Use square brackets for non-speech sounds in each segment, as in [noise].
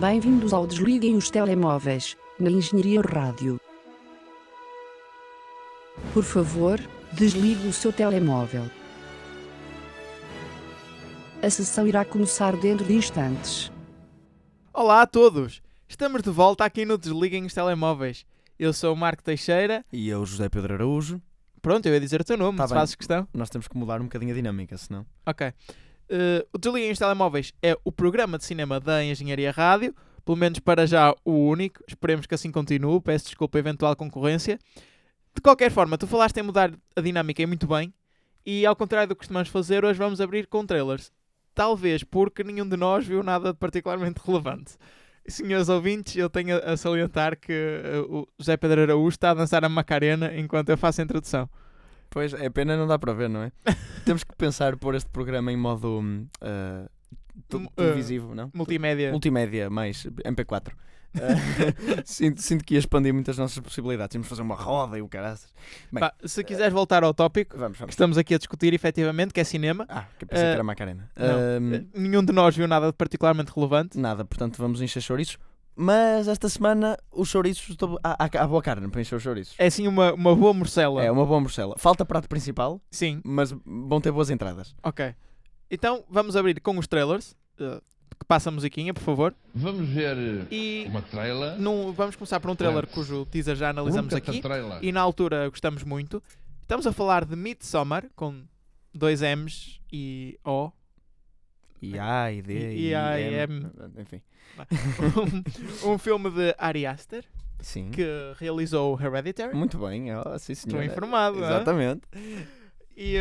Bem-vindos ao Desliguem os Telemóveis, na Engenharia Rádio. Por favor, desligue o seu telemóvel. A sessão irá começar dentro de instantes. Olá a todos! Estamos de volta aqui no Desliguem os Telemóveis. Eu sou o Marco Teixeira. E eu, José Pedro Araújo. Pronto, eu ia dizer o teu nome, Tá se bem. fazes questão. Nós temos que mudar um bocadinho a dinâmica, senão. Ok. Eh, o Desliguem os Telemóveis é o programa de cinema da Engenharia Rádio, pelo menos para já o único. Esperemos que assim continue. Peço desculpa a eventual concorrência. De qualquer forma, tu falaste em mudar a dinâmica e muito bem. E ao contrário do que costumamos fazer, hoje vamos abrir com trailers. Talvez porque nenhum de nós viu nada particularmente relevante. Senhores ouvintes, eu tenho a a salientar que eh, o José Pedro Araújo está a dançar a Macarena enquanto eu faço a introdução. Pois, é pena não dá para ver, não é? [laughs] temos que pensar pôr este programa em modo ah, ah, televisivo, não? Multimédia. Multimédia, mais MP4. [laughs] Ah, sinto, sinto que ia expandir muitas nossas possibilidades. Temos de fazer uma roda e o caraças. Bem, se quiseres voltar ao tópico Vamos, que vamos. estamos aqui a discutir, efetivamente, que é cinema, Ah, que eu pensei Ah, que era Macarena. não, eh, nenhum de nós viu nada de particularmente relevante. nada, portanto vamos encher chouriços. Mas esta semana os chouriços. Estou... Há, há, há boa carne para encher os chouriços. É assim uma, uma boa morcela. É uma boa morcela. Falta prato principal, Sim, mas vão ter boas entradas. ok. Então vamos abrir com os trailers. eh, que passa a musiquinha, por favor. Vamos ver E uma trailer. num- vamos começar por um trailer cujo teaser já analisamos Nunca aqui. E na altura gostamos muito. Estamos a falar de Midsommar, com dois M's e O. E A, e D, E- e, e A, e M. Enfim. Um, um filme de Ari Aster, Sim. que realizou Hereditary. Muito bem, ó, sim Estou informado. hã? Exatamente. E,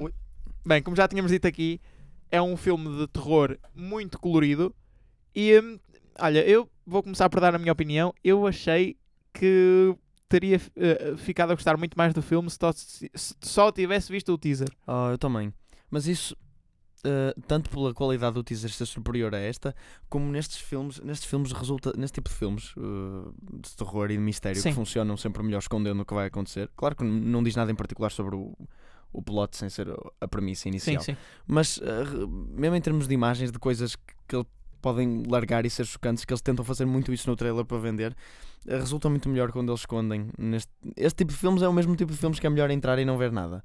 Ui. bem, como já tínhamos dito aqui, é um filme de terror muito colorido. E hum, olha, eu vou começar por dar a minha opinião. Eu achei que teria eh, ficado a gostar muito mais do filme se, se só tivesse visto o teaser. Oh, eu também. Mas isso, eh, tanto pela qualidade do teaser ser superior a esta, como nestes filmes, nestes filmes resulta, neste tipo de filmes eh, de terror e de mistério Sim. que funcionam sempre melhor escondendo o que vai acontecer. Claro que não diz nada em particular sobre o, o plot sem ser a premissa inicial. Sim, sim. Mas re- mesmo em termos de imagens, de coisas que, que podem largar e ser chocantes, que eles tentam fazer muito isso no trailer para vender, eh, resulta muito melhor quando eles escondem. Neste, este tipo de filmes é o mesmo tipo de filmes que é melhor entrar e não ver nada.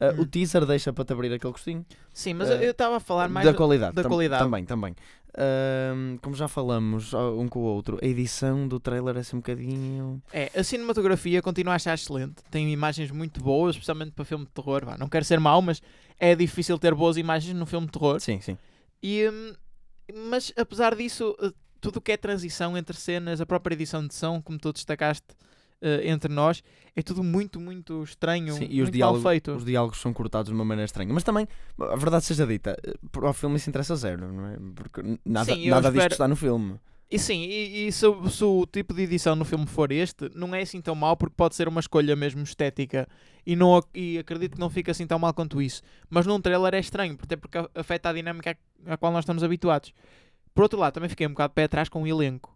Eh, Hum. O teaser deixa para te abrir aquele gostinho. Sim, mas Eh, eu- eu estava a falar mais da qualidade. da tam- qualidade. Também, também. Ahm, como já falamos ó, um com o outro, a edição do trailer é assim um bocadinho. É, a cinematografia continua a achar excelente. Tem imagens muito boas, especialmente para filme de terror. Vá, não quero ser mau, mas é difícil ter boas imagens num filme de terror. Sim, sim. E, hum, mas apesar disso, eh, tudo o que é transição entre cenas, a própria edição de som, como tu destacaste eh, entre nós, é tudo muito, muito estranho, Sim, e os diálogos, feito. os diálogos são cortados de uma maneira estranha. Mas também, a verdade seja dita, eh, para o filme isso interessa zero, não é? Porque nada, Sim, nada disto espero- está no filme. E sim, e, e se, o- se o tipo de edição no filme for este, não é assim tão mal, porque pode ser uma escolha mesmo estética. E, não, e acredito que não fica assim tão mal quanto isso. Mas num trailer é estranho, até porque afeta a dinâmica à qual nós estamos habituados. Por outro lado, também fiquei um bocado pé atrás com o elenco.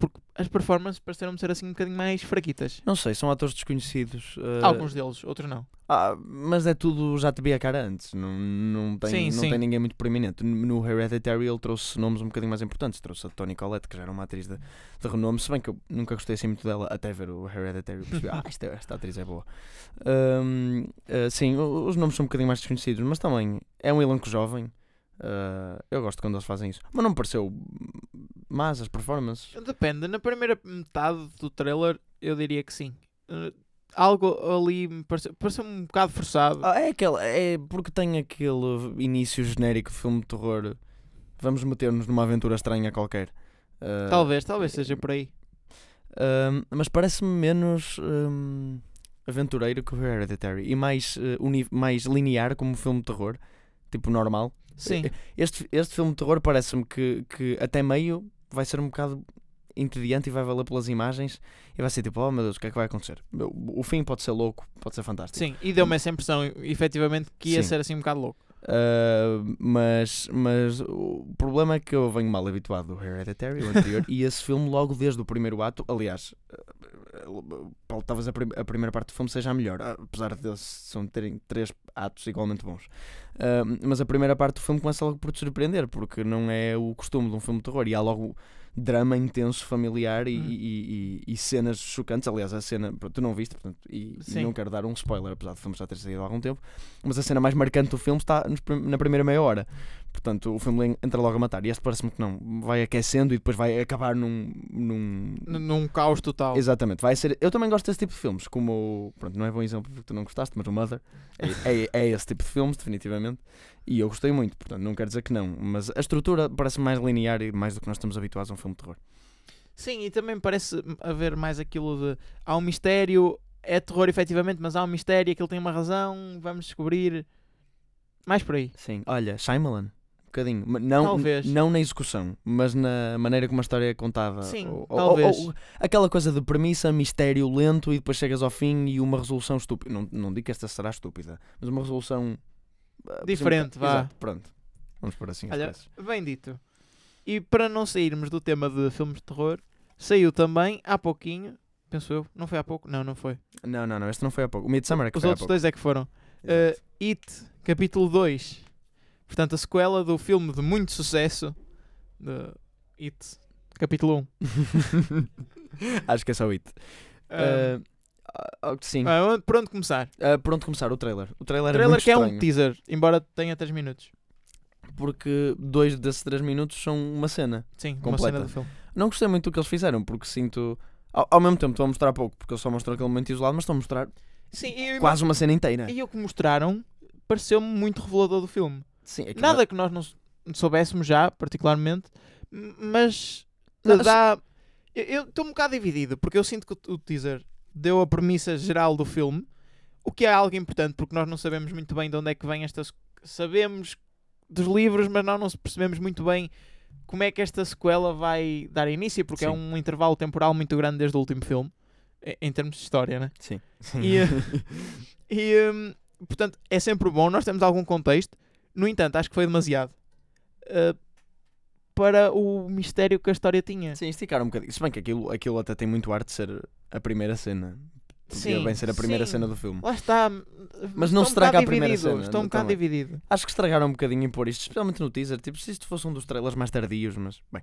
Porque as performances pareceram-me ser assim um bocadinho mais fraquitas. Não sei, são atores desconhecidos. eh, Alguns deles, outros não. ah, mas é tudo, já te vi a cara antes. Não, não, tem, Sim, não sim. tem ninguém muito proeminente. No Hereditary ele trouxe nomes um bocadinho mais importantes. Trouxe a Toni Collette, que já era uma atriz de, de renome, se bem que eu nunca gostei assim muito dela, até ver o Hereditary. Percebi, [laughs] ah, esta, esta atriz é boa. Ahm, ah, sim, o- os nomes são um bocadinho mais desconhecidos, mas também é um elenco jovem. Ah, eu gosto quando eles fazem isso. Mas não me pareceu más as performances. Depende, na primeira metade do trailer eu diria que sim. Eh, algo ali me pareceu, pareceu um bocado forçado. Ah, é aquele, é porque tem aquele início genérico de filme de terror. Vamos meter-nos numa aventura estranha qualquer. Ah, Talvez, talvez seja por aí. ahm, mas parece-me menos ahm, aventureiro que o Hereditary e mais, uni- mais linear como um filme de terror, tipo normal. Sim. Este, este filme de terror parece-me que, que até meio vai ser um bocado entediante e vai valer pelas imagens e vai ser tipo, oh meu Deus, o que é que vai acontecer? O, fim pode ser louco, pode ser fantástico. Sim, e deu-me essa impressão, efetivamente, que ia Sim. ser assim um bocado louco. Uh, mas, mas o problema é que eu venho mal habituado do Hereditary, o anterior, [laughs] e esse filme, logo desde o primeiro ato, aliás, uh, uh, talvez a, prim- a primeira parte do filme seja a melhor, apesar de são terem três atos igualmente bons. Mas a primeira parte do filme começa logo por te surpreender, porque não é o costume de um filme de terror e há logo drama intenso, familiar e, Hum. e- e- e cenas chocantes. Aliás, a cena, tu não viste, portanto, e, não quero dar um spoiler, apesar do filme já ter saído há algum tempo, mas a cena mais marcante do filme está na primeira meia hora. Portanto, o filme entra logo a matar. E este parece-me que não. Vai aquecendo e depois vai acabar num. num... N- Num caos total. Exatamente, vai ser. Eu também gosto desse tipo de filmes, como o. Pronto, não é bom exemplo porque tu não gostaste, mas o Mother é, é, é esse tipo de filmes, definitivamente. E eu gostei muito, portanto, não quero dizer que não. Mas a estrutura parece mais linear e mais do que nós estamos habituados a um filme de terror. Sim, e também parece haver mais aquilo de há um mistério, é terror efetivamente, mas há um mistério, aquilo tem uma razão, vamos descobrir. Mais por aí. Sim, olha, Shyamalan. Um bocadinho. Não, Talvez. não na execução, mas na maneira como a história é contada. Sim, Ou- ou- talvez. ou- aquela coisa de premissa, mistério lento e depois chegas ao fim e uma resolução estúpida. Não, não digo que esta será estúpida, mas uma resolução ah, Diferente, exemplo, vá. Exato, pronto. Vamos por assim as Olha, bem dito. E para não sairmos do tema de filmes de terror, saiu também há pouquinho, penso eu, não foi há pouco? Não, não foi. Não, não, não, este não foi há pouco. O Midsummer é que Os foi outros dois é que foram. Uh, It, capítulo 2. Portanto, a sequela do filme de muito sucesso de It, capítulo 1. [laughs] Acho que é só It. Ah, ah, sim. onde- por onde começar? Ah, pronto, começar o trailer. O trailer, O trailer é que é um estranho, teaser, embora tenha 3 minutos. porque dois desses três minutos são uma cena. Sim, uma Completa. cena do filme. Não gostei muito do que eles fizeram, porque sinto. Ao, ao mesmo tempo, estão a mostrar pouco, porque eles só mostram aquele momento isolado, mas estão a mostrar Sim, e, quase uma cena inteira. e o que mostraram pareceu-me muito revelador do filme. Sim, aquilo Nada que nós não soubéssemos já, particularmente, mas Não, dá. Eu- Eu estou um bocado dividido, porque eu sinto que o, teaser deu a premissa geral do filme, o que é algo importante, porque nós não sabemos muito bem de onde é que vem esta. sec- Sabemos dos livros, mas nós não se percebemos muito bem como é que esta sequela vai dar início, porque é Sim. um intervalo temporal muito grande desde o último filme, em- termos de história, né? Sim. E, [laughs] [laughs] E, hum, portanto, é sempre bom, nós temos algum contexto. No entanto, acho que foi demasiado uh, para o mistério que a história tinha. Sim, esticaram um bocadinho. Se bem que aquilo, aquilo até tem muito ar de ser a primeira cena. Podia bem ser a primeira sim. cena do filme. Lá está. Mas não um estraga bocado a primeira cena, Estou um bocado também. dividido. Acho que estragaram um bocadinho em pôr isto, especialmente no teaser. Tipo, se isto fosse um dos trailers mais tardios, mas bem.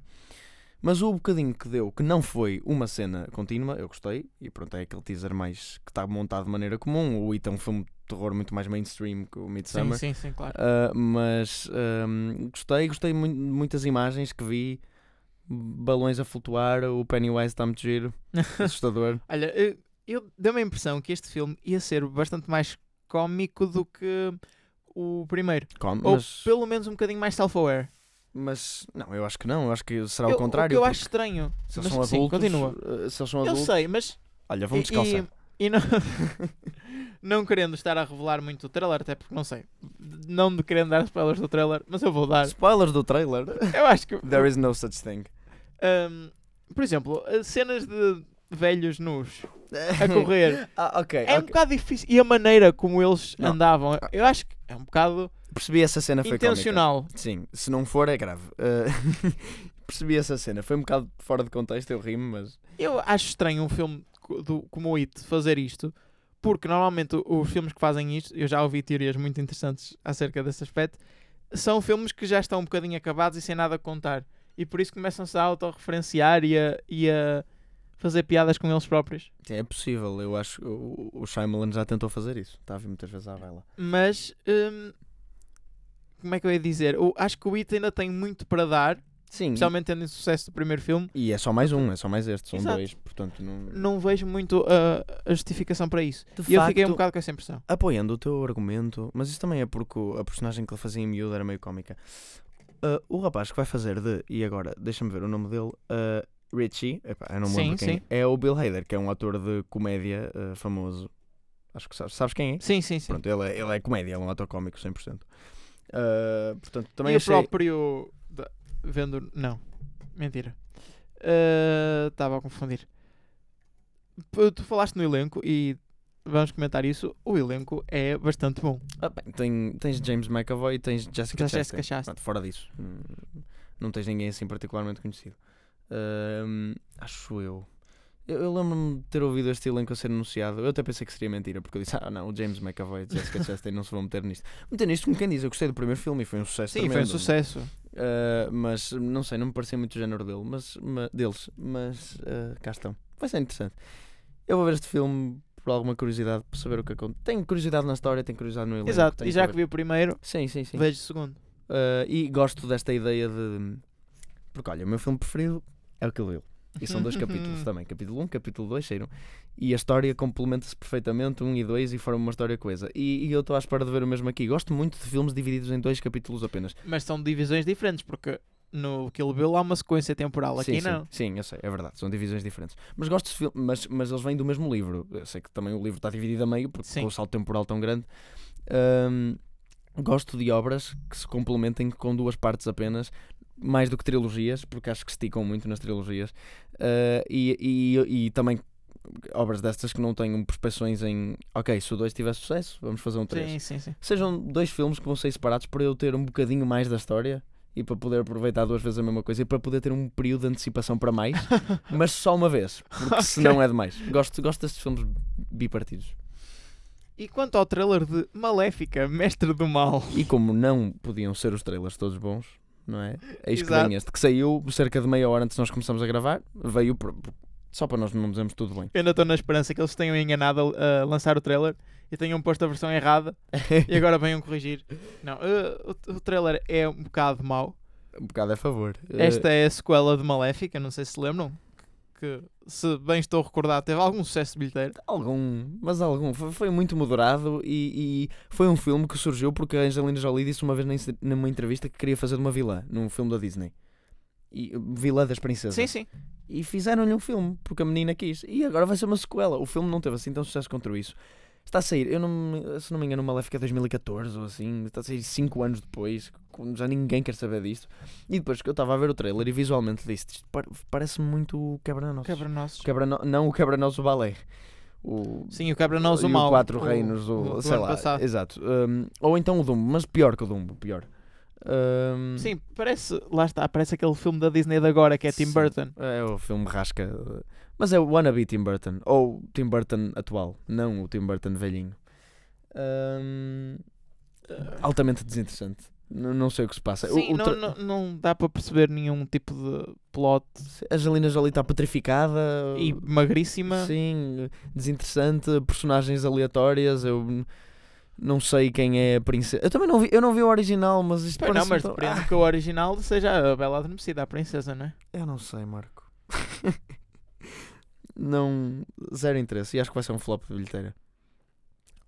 Mas o bocadinho que deu, que não foi uma cena contínua, eu gostei. E pronto, é aquele teaser mais que está montado de maneira comum. O It é um filme de terror muito mais mainstream que o Sim, Midsummer. sim, sim, claro. Ah, mas ahm, gostei, gostei muito de muitas imagens que vi. Balões a flutuar, o Pennywise está muito giro, [laughs] assustador. Olha, eu, eu deu-me a impressão que este filme ia ser bastante mais cómico do que o primeiro. Com- Ou mas, pelo menos um bocadinho mais self-aware. Mas não, eu acho que não, eu acho que será Eu- o contrário. O eu acho estranho. se eles são sim, adultos, continua. ah, se eles são Eu adultos, sei, mas olha, vamos descalçar. E, e não, [laughs] não querendo estar a revelar muito o trailer, até porque não sei, não me querendo dar spoilers do trailer, mas eu vou dar. Spoilers do trailer. Eu acho que. There is no such thing. um, por exemplo, as cenas de velhos nus [laughs] a correr ah, ok. é um ok. bocado difícil. E a maneira como eles Não. andavam, eu acho que é um bocado Percebi essa cena foi cómica. intencional. Sim, se não for é grave. Ah, [laughs] percebi essa cena. Foi um bocado fora de contexto, eu rimo, mas. Eu acho estranho um filme do, como o It fazer isto, porque normalmente os filmes que fazem isto, eu já ouvi teorias muito interessantes acerca desse aspecto, são filmes que já estão um bocadinho acabados e sem nada a contar. E por isso começam-se a autorreferenciar e a, e a fazer piadas com eles próprios. É possível. Eu acho que o, Shyamalan já tentou fazer isso. Está a vir muitas vezes à vela. Mas, hum, como é que eu ia dizer? O- acho que o It ainda tem muito para dar, Sim. especialmente tendo o sucesso do primeiro filme. E é só mais um, é só mais este. São Exato. dois, portanto não. Não vejo muito a, a justificação para isso. De e eu fiquei um facto- bocado com essa impressão. Apoiando o teu argumento, mas isso também é porque a personagem que ele fazia em miúdo era meio cómica. Ah, o rapaz que vai fazer de, e agora deixa-me ver o nome dele, ah, Richie, epá, eu não me Sim, lembro quem sim. é, é o Bill Hader, que é um ator de comédia ah, famoso. Acho que sabes, sabes quem é? Sim, sim, sim. Pronto, ele é, ele é comédia, ele é um ator cómico 100%. Ah, portanto, também e achei... o próprio. da- Vendo. Não. Mentira. Estava a confundir. Tu falaste no elenco e vamos comentar isso. O elenco é bastante bom. Ah, bem, tem- tens James McAvoy e tens Jessica Já Chastain. Jessica Chastain. Pronto, fora disso, hum, não tens ninguém assim particularmente conhecido. Ahm, acho eu. Eu, eu lembro-me de ter ouvido este elenco a ser anunciado. Eu até pensei que seria mentira, porque eu disse: Ah, não, o James McAvoy e Jessica [laughs] Chastain não se vão meter nisto. Meter nisto, como quem diz, eu gostei do primeiro filme e foi um sucesso. Sim, foi um tremendo. sucesso. Uh, mas não sei, não me parecia muito o género dele, mas, ma- deles, mas uh, cá estão. Vai ser interessante. Eu vou ver este filme por alguma curiosidade, para saber o que acontece. Tenho curiosidade na história, tenho curiosidade no elenco. Exato, e já que vi o primeiro, Sim, sim, sim. vejo o segundo. Uh, e gosto desta ideia de. Porque olha, o meu filme preferido é o Kill Bill. E são dois capítulos também. Capítulo 1, capítulo 2 saíram. E a história complementa-se perfeitamente, 1 e 2, e formam uma história coesa. E, e eu estou à espera de ver o mesmo aqui. Gosto muito de filmes divididos em dois capítulos apenas. Mas são divisões diferentes, porque no Kill Bill há uma sequência temporal, aqui sim, não. Sim, sim, eu sei, é verdade, são divisões diferentes. Mas gosto de filmes, mas, mas eles vêm do mesmo livro. Eu sei que também o livro está dividido a meio, porque Sim. com o salto temporal tão grande. Ahm, gosto de obras que se complementem com duas partes apenas, mais do que trilogias, porque acho que esticam muito nas trilogias. Ah, e, e, e também obras destas que não tenham prospeções em ok, se o 2 tiver sucesso, vamos fazer um 3 Sim, sim, sim. sejam dois filmes que vão ser separados para eu ter um bocadinho mais da história e para poder aproveitar duas vezes a mesma coisa e para poder ter um período de antecipação para mais, [laughs] mas só uma vez, porque Ok. senão é demais. Gosto, gosto destes filmes bipartidos. E quanto ao trailer de Maléfica, Mestre do Mal, E como não podiam ser os trailers todos bons, não é? Eis que Exato. vem este, que saiu cerca de meia hora antes de nós começarmos a gravar, veio por- só para nós não dizermos tudo bem. eu ainda estou na esperança que eles tenham enganado a, lançar o trailer e tenham posto a versão errada e [laughs] agora venham corrigir. Não, eh, o, o trailer é um bocado mau. um bocado a favor. Eh, Esta é a sequela de Maléfica, não sei se se lembram. Que, se bem estou recordado, teve algum sucesso de bilheteiro. Algum, mas algum. Foi, foi muito moderado e, e foi um filme que surgiu porque a Angelina Jolie disse uma vez numa entrevista que queria fazer de uma vilã num filme da Disney. E, vilã das princesas. Sim, sim. E fizeram-lhe um filme porque a menina quis. E agora vai ser uma sequela. O filme não teve assim tão sucesso contra isso. Está a sair, eu não, se não me engano, uma Maléfica 2014 ou assim. Está a sair 5 anos depois. Já ninguém quer saber disto. E depois que eu estava a ver o trailer e visualmente disse: Isto par- parece muito o Quebra-Nossos. Quebra-nossos. Quebra não o Quebra-Nossos balé. O, Sim, o Quebra-Nós o Mal. Quatro o- Reinos, o, do sei lá. passado. Exato. Um, ou então o Dumbo, mas pior que o Dumbo, pior. Um, Sim, parece, lá está, parece aquele filme da Disney de agora que é Tim Sim. Burton. É o filme rasca. Mas é o wannabe Tim Burton. Ou Tim Burton atual, não o Tim Burton velhinho. Um, altamente desinteressante. N- não sei o que se passa. O- Sim, o não, tra- não, não dá para perceber nenhum tipo de plot A Angelina Jolie está petrificada. e magríssima. Sim, desinteressante, personagens aleatórias. Eu não sei quem é a princesa. Eu também não vi, eu não vi o original, mas isto Pois não, parece mas tão- depende Ah, que o original seja a Bela Adormecida, a princesa, não é? Eu não sei, Marco. [laughs] não. Zero interesse. E acho que vai ser um flop de bilheteira.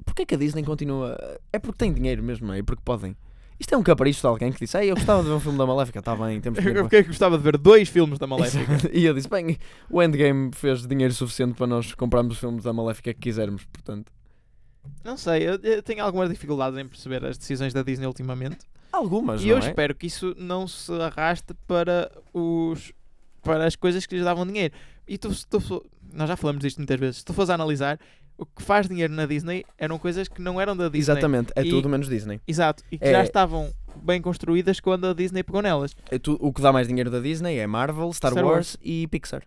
Porquê que a Disney continua. É porque tem dinheiro mesmo, não é? E porque podem. Isto é um capricho de alguém que disse: Ei, eu gostava de ver um filme da Maléfica. Está bem, temos [laughs] Eu dinheiro. porque é que gostava de ver dois filmes da Maléfica. [laughs] E eu disse: Bem, o Endgame fez dinheiro suficiente para nós comprarmos os filmes da Maléfica que quisermos, portanto. Não sei, eu, eu tenho algumas dificuldades em perceber as decisões da Disney ultimamente. Algumas, e não eu é? espero que isso não se arraste para os para as coisas que lhes davam dinheiro. E tu, tu nós já falamos disto muitas vezes. Se tu fores a analisar, o que faz dinheiro na Disney eram coisas que não eram da Disney. Exatamente, é E- tudo menos Disney. Exato. E que É- já estavam bem construídas quando a Disney pegou nelas. É tu- o que dá mais dinheiro da Disney é Marvel, Star, Star Wars, Wars. e Pixar.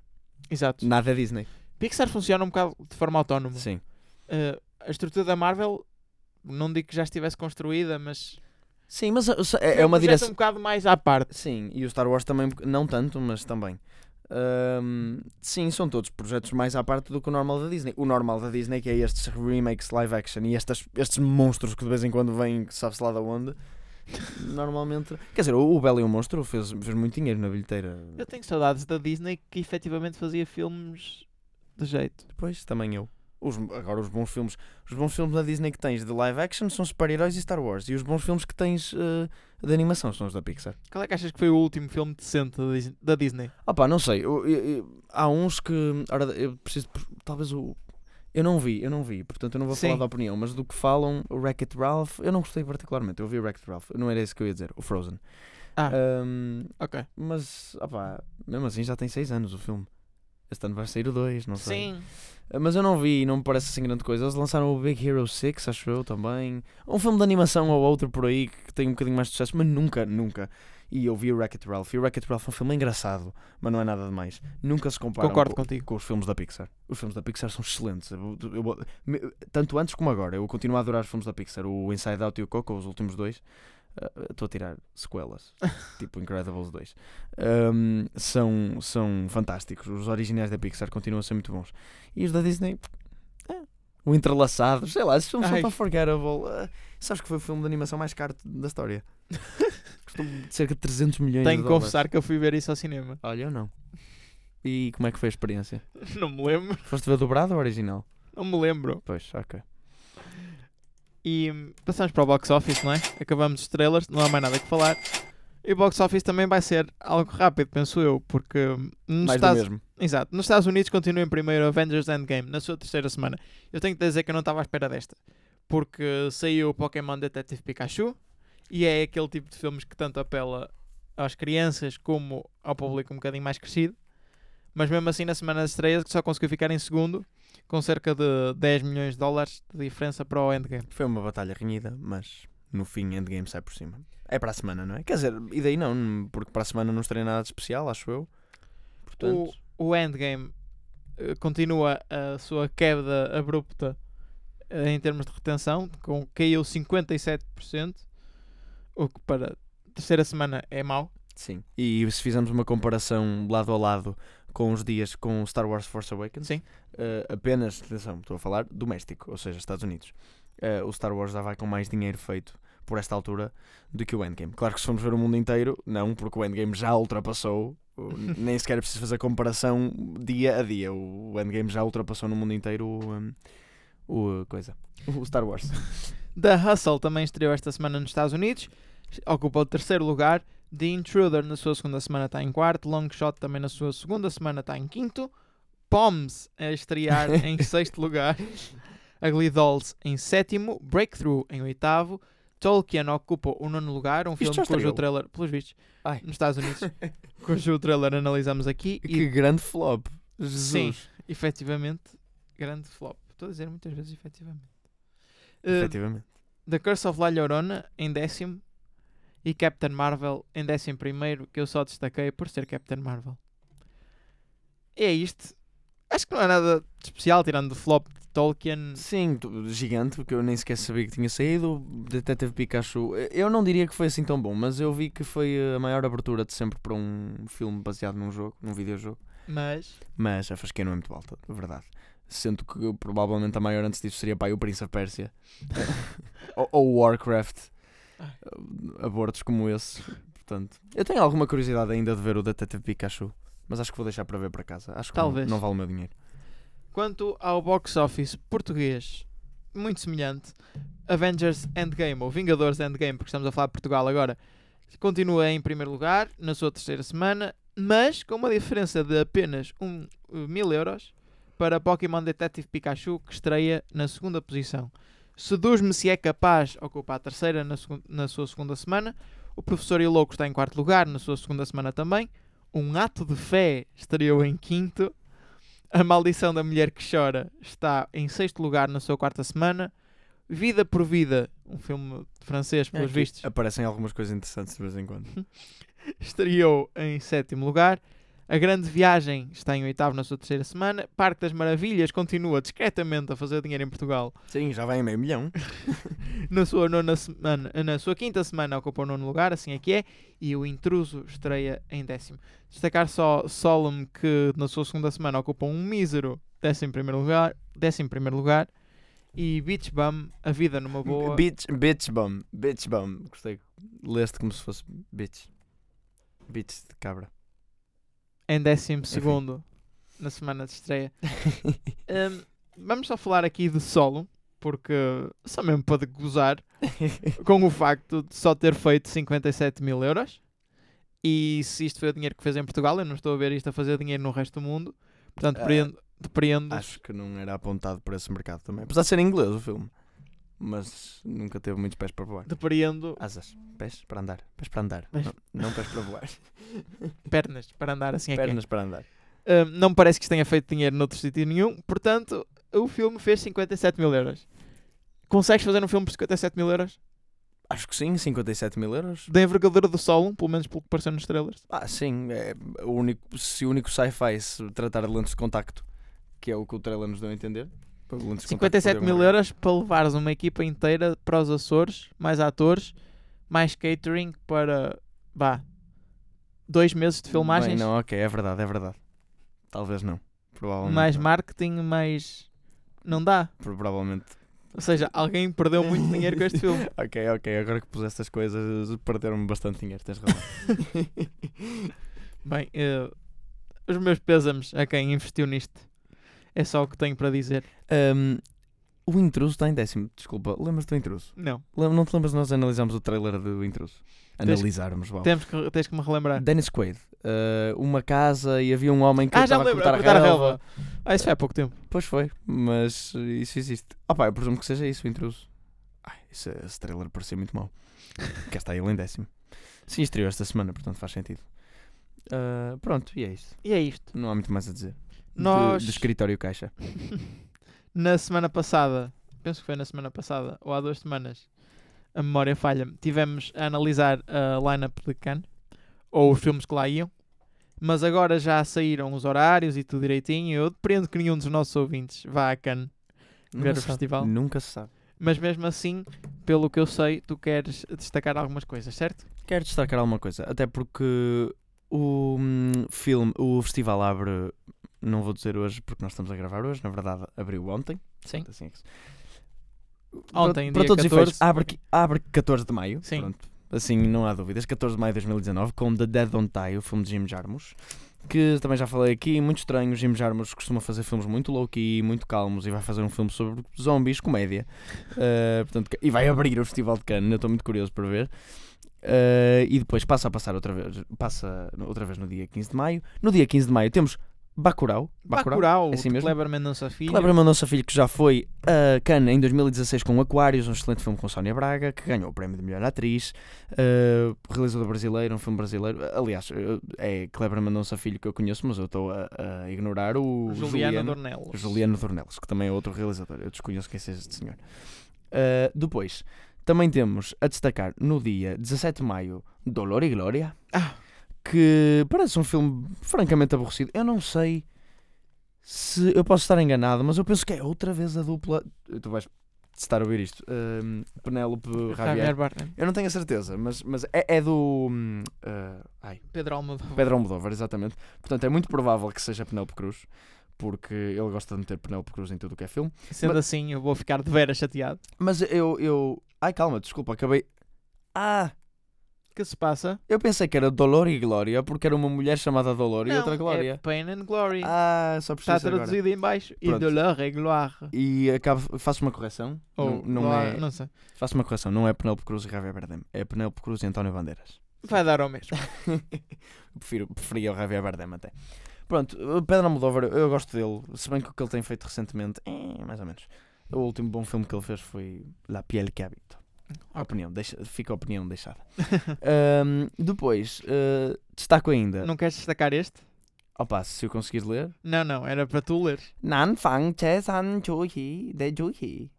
Exato. Nada é Disney. Pixar funciona um bocado de forma autónoma. Sim. Uh, a estrutura da Marvel, não digo que já estivesse construída, mas Sim, mas uh, é, é um uma direção. um bocado mais à parte. Sim, e o Star Wars também, não tanto, mas também. Ahm, sim, são todos projetos mais à parte do que o normal da Disney. O normal da Disney que é estes remakes live action e estas, estes monstros que de vez em quando vêm, sabe-se lá de onde. [laughs] Normalmente. Quer dizer, o, o Belo e o Monstro fez, fez muito dinheiro na bilheteira. Eu tenho saudades da Disney que efetivamente fazia filmes de jeito. Depois também eu. Os- agora os bons filmes. Os bons filmes da Disney que tens de live action são super-heróis e Star Wars. E os bons filmes que tens eh, de animação são os da Pixar. Qual é que achas que foi o último filme decente da Dis- da Disney? Opa, não sei. eu- eu- eu- há uns que. Ora, eu preciso. Talvez o. Eu não vi, eu não vi, portanto eu não vou falar Sim. da opinião, mas do que falam, o Wreck-It Ralph, eu não gostei particularmente. Eu vi o Wreck-It Ralph, não era isso que eu ia dizer, o Frozen. Ah, Ahm, ok. mas, opá, mesmo assim já tem 6 anos o filme. Este ano vai sair o 2, não sei. Sim. Uh, Mas eu não vi e não me parece assim grande coisa. Eles lançaram o Big Hero 6, acho eu também. Um filme de animação ou outro por aí que tem um bocadinho mais de sucesso, mas nunca, nunca. E eu vi o Wreck-It Ralph. E o Wreck-It Ralph é um filme engraçado, mas não é nada demais. Nunca se compara Concordo com, contigo. com os filmes da Pixar. Os filmes da Pixar são excelentes. Eu- eu- tanto antes como agora. Eu continuo a adorar os filmes da Pixar. O Inside Out e o Coco, os últimos dois. Uh, Estou a tirar sequelas, [laughs] tipo Incredibles 2. Um, são, são fantásticos. Os originais da Pixar continuam a ser muito bons. E os da Disney, é, o entrelaçado, sei lá, esses filmes Ai. são tão forgettable. Uh, sabes que foi o filme de animação mais caro da história? [laughs] Custou cerca de 300 milhões Tenho de que dólares. confessar que eu fui ver isso ao cinema. Olha, eu não. E como é que foi a experiência? [laughs] Não me lembro. Foste ver dobrado ou original? Não me lembro. Pois, ok. E passamos para o box office, não é? Acabamos os trailers, não há mais nada que falar. E o box office também vai ser algo rápido, penso eu, porque hum, nos Mais do Estados, mesmo. Exato. Nos Estados Unidos continua em primeiro Avengers Endgame, na sua terceira semana. Eu tenho que dizer que eu não estava à espera desta. Porque saiu o Pokémon Detective Pikachu e é aquele tipo de filmes que tanto apela às crianças como ao público um bocadinho mais crescido. Mas mesmo assim, na semana de estreia, só conseguiu ficar em segundo, com cerca de 10 milhões de dólares de diferença para o Endgame. Foi uma batalha renhida, mas no fim Endgame sai por cima. É para a semana, não é? Quer dizer, e daí não, porque para a semana não estreia nada de especial, acho eu. Portanto, O, o Endgame eh, continua a sua queda abrupta eh, em termos de retenção, com, caiu 57%, o que para terceira semana é mau. sim. E se fizermos uma comparação lado a lado com os dias com Star Wars Force Awakens, Sim. eh, apenas, atenção, estou a falar doméstico, ou seja, Estados Unidos. Eh, o Star Wars já vai com mais dinheiro feito por esta altura do que o Endgame. Claro que se formos ver o mundo inteiro, não, porque o Endgame já ultrapassou, [laughs] nem sequer é preciso fazer comparação dia a dia. O Endgame já ultrapassou no mundo inteiro o, um, o coisa, o Star Wars. [laughs] The Hustle também estreou esta semana nos Estados Unidos, ocupa o terceiro lugar. The Intruder na sua segunda semana está em quarto. Long Shot também na sua segunda semana está em quinto. Poms a estrear [laughs] em sexto lugar. Ugly Dolls em sétimo. Breakthrough em oitavo. Tolkien ocupa o nono lugar. Um Isto filme cujo estreou? trailer, pelos vistos, Ai. nos Estados Unidos, [laughs] cujo trailer analisamos aqui. que E grande flop. Jesus. Sim. efetivamente, grande flop. Estou a dizer muitas vezes efetivamente. Uh, Efetivamente. The Curse of La Llorona em décimo e Captain Marvel em décimo primeiro, que eu só destaquei por ser Captain Marvel. E é isto. Acho que não há nada de especial, tirando o flop de Tolkien. Sim, gigante, porque eu nem sequer sabia que tinha saído. Detetive Pikachu, eu não diria que foi assim tão bom, mas eu vi que foi a maior abertura de sempre para um filme baseado num jogo, num videojogo. Mas Mas a fasquia não é muito alta, de verdade. Sendo que provavelmente a maior antes disso seria para o Prince of Persia [laughs] ou, ou Warcraft. Ai. Abortos como esse. Portanto, eu tenho alguma curiosidade ainda de ver o Detetive Pikachu, mas acho que vou deixar para ver para casa. Acho que não- Talvez. não vale o meu dinheiro. quanto ao box office português, muito semelhante. Avengers Endgame, ou Vingadores Endgame, porque estamos a falar de Portugal agora, continua em primeiro lugar na sua terceira semana, mas com uma diferença de apenas um, uh, mil euros para Pokémon Detective Pikachu, que estreia na segunda posição. Seduz-me se é capaz, ocupa a terceira na, na sua segunda semana. O Professor e o Louco está em quarto lugar na sua segunda semana também. Um Ato de Fé estreou em quinto. A Maldição da Mulher que Chora está em sexto lugar na sua quarta semana. Vida por Vida, um filme francês, pelos Aqui vistos, Aparecem algumas coisas interessantes de vez em quando. [laughs] estreou em sétimo lugar. A Grande Viagem está em oitavo na sua terceira semana. Parque das Maravilhas continua discretamente a fazer dinheiro em Portugal. Sim, já vai em meio milhão. [laughs] Na sua nona semana, na sua quinta semana ocupa o nono lugar, assim é que é. E o Intruso estreia em décimo. Destacar só Solemn que na sua segunda semana ocupa um mísero décimo primeiro lugar. Décimo primeiro lugar. E Beach Bum, A Vida numa Boa. Bitch, bitch bum. Bitch bum. Gostei. Leste como se fosse bitch. Bitch de cabra. Em décimo segundo na semana de estreia. [laughs] Hum, vamos só falar aqui de solo, porque só mesmo para gozar [laughs] com o facto de só ter feito 57 mil euros. E se isto foi o dinheiro que fez em Portugal, eu não estou a ver isto a fazer dinheiro no resto do mundo. Portanto, Ah, depreendo, depreendo Acho que não era apontado para esse mercado também. Apesar de ser em inglês o filme. Mas nunca teve muitos pés para voar. depreendo Asas. Pés para andar. Pés para andar. Mas- Não, não pés para voar. [laughs] pernas para andar assim é que é. Pernas para andar. Uh, não me parece que isto tenha feito dinheiro noutro sítio nenhum. Portanto, o filme fez 57 mil euros. Consegues fazer um filme por 57 mil euros? Acho que sim, 57 mil euros. Da envergadura do Solo, pelo menos pelo que pareceu nos trailers. Ah, sim. É o único, se o único sci-fi se tratar de lentes de contacto, que é o que o trailer nos deu a entender. Para lentes de contacto 57 poderem mil euros para levares uma equipa inteira para os Açores, mais atores, mais catering para, vá, dois meses de filmagens, Bem, não, ok, é verdade, é verdade. Talvez não. Provavelmente. mais não. marketing, mais... Não dá. Pro- Provavelmente. Ou seja, alguém perdeu muito dinheiro com este [laughs] filme. Ok, ok. Agora que pus estas coisas, perderam-me bastante dinheiro. Tens razão. [laughs] Bem, eh, os meus pêsames a quem investiu nisto. É só o que tenho para dizer. Um, o intruso está em décimo. Desculpa, lembras do intruso? Não, Lem- Não te lembras de nós analisarmos o trailer do intruso? Tens- Analisarmos, uau. temos que, tens que me relembrar. Dennis Quaid. uh, uma casa e havia um homem que Ah, estava a lembro, cortar, a cortar a a relva. relva. Ah, isso foi há pouco tempo. Pois foi, mas isso existe. Ah pá, eu presumo que seja isso o intruso. Ai, esse, esse trailer parecia muito mau. [laughs] Cá está ele em décimo. Sim, estreou esta semana, portanto faz sentido. Uh, pronto, e é isto. E é isto. Não há muito mais a dizer. Nós, De, escritório caixa. [laughs] na semana passada, penso que foi na semana passada, ou há duas semanas, a memória falha tivemos a analisar a lineup de Cannes, ou os filmes que lá iam, mas agora já saíram os horários e tudo direitinho. Eu dependo que nenhum dos nossos ouvintes vá a Cannes ver o festival. Nunca se sabe. Mas mesmo assim, pelo que eu sei, tu queres destacar algumas coisas, certo? Quero destacar alguma coisa, até porque o hum, filme, o festival abre, não vou dizer hoje porque nós estamos a gravar hoje, na verdade abriu ontem. Sim. Assim é que Ontem, para, para dia todos os 14. efeitos, abre, abre 14 de maio. Sim. Pronto. Assim, não há dúvidas. 14 de maio de 2019, com The Dead Don't Die, o filme de Jim Jarmusch. Que também já falei aqui, muito estranho. Jim Jarmusch costuma fazer filmes muito low-key, muito calmos, e vai fazer um filme sobre zombies, comédia. Uh, portanto, e vai abrir o Festival de Cannes, eu estou muito curioso para ver. Uh, e depois passa a passar outra vez, passa outra vez no dia 15 de maio. No dia 15 de maio temos Bacurau. Bacurau, é assim mesmo? Kleber Mendonça Filho. Kleber Mendonça Filho, que já foi a Cannes em 2016 com Aquários, um excelente filme com Sónia Braga, que ganhou o prémio de melhor atriz, uh, realizador brasileiro, um filme brasileiro. Aliás, uh, é Kleber Mendonça Filho que eu conheço, mas eu estou a, a ignorar o Juliano, Juliano, Dornelos. Juliano Dornelos, que também é outro realizador. Eu desconheço quem seja este senhor. Uh, depois, também temos a destacar no dia 17 de maio Dolor e Glória, Ah. Que parece um filme francamente aborrecido. Eu não sei se eu posso estar enganado, mas eu penso que é outra vez a dupla. Tu vais estar a ouvir isto. Um, Penélope Javier. Eu não tenho a certeza, mas, mas é, é do. uh, ai, Pedro Almodóvar. Pedro Almodóvar, exatamente. Portanto, é muito provável que seja Penélope Cruz, porque ele gosta de meter Penélope Cruz em tudo o que é filme. Sendo Mas- assim, eu vou ficar de veras chateado. Mas eu. eu... Ai, calma, desculpa, acabei. Ah! Que se passa? Eu pensei que era Dolor e Glória, porque era uma mulher chamada Dolor e Não, outra É Glória. Pain and Glory. Ah, só Está preciso agora. traduzido em baixo. E Pronto. Dolor é Gloire. E acabo, faço uma correção. Ou não, não é, não sei. Faço uma correção. Não é Penélope Cruz e Javier Bardem. É Penélope Cruz e António Bandeiras. Vai dar ao mesmo. [laughs] Prefiro, preferia o Javier Bardem até. Pronto, Pedro Almodóvar, eu gosto dele. Se bem que o que ele tem feito recentemente, é, mais ou menos. O último bom filme que ele fez foi La Piel que Habito. A opinião, deixa, fica a opinião deixada. [laughs] Ahm, depois, eh, destaco ainda. Não queres destacar este? Opa, se eu conseguir ler. Não, não. Era para tu ler. Nan Fang Che San Chu Hi De Hi.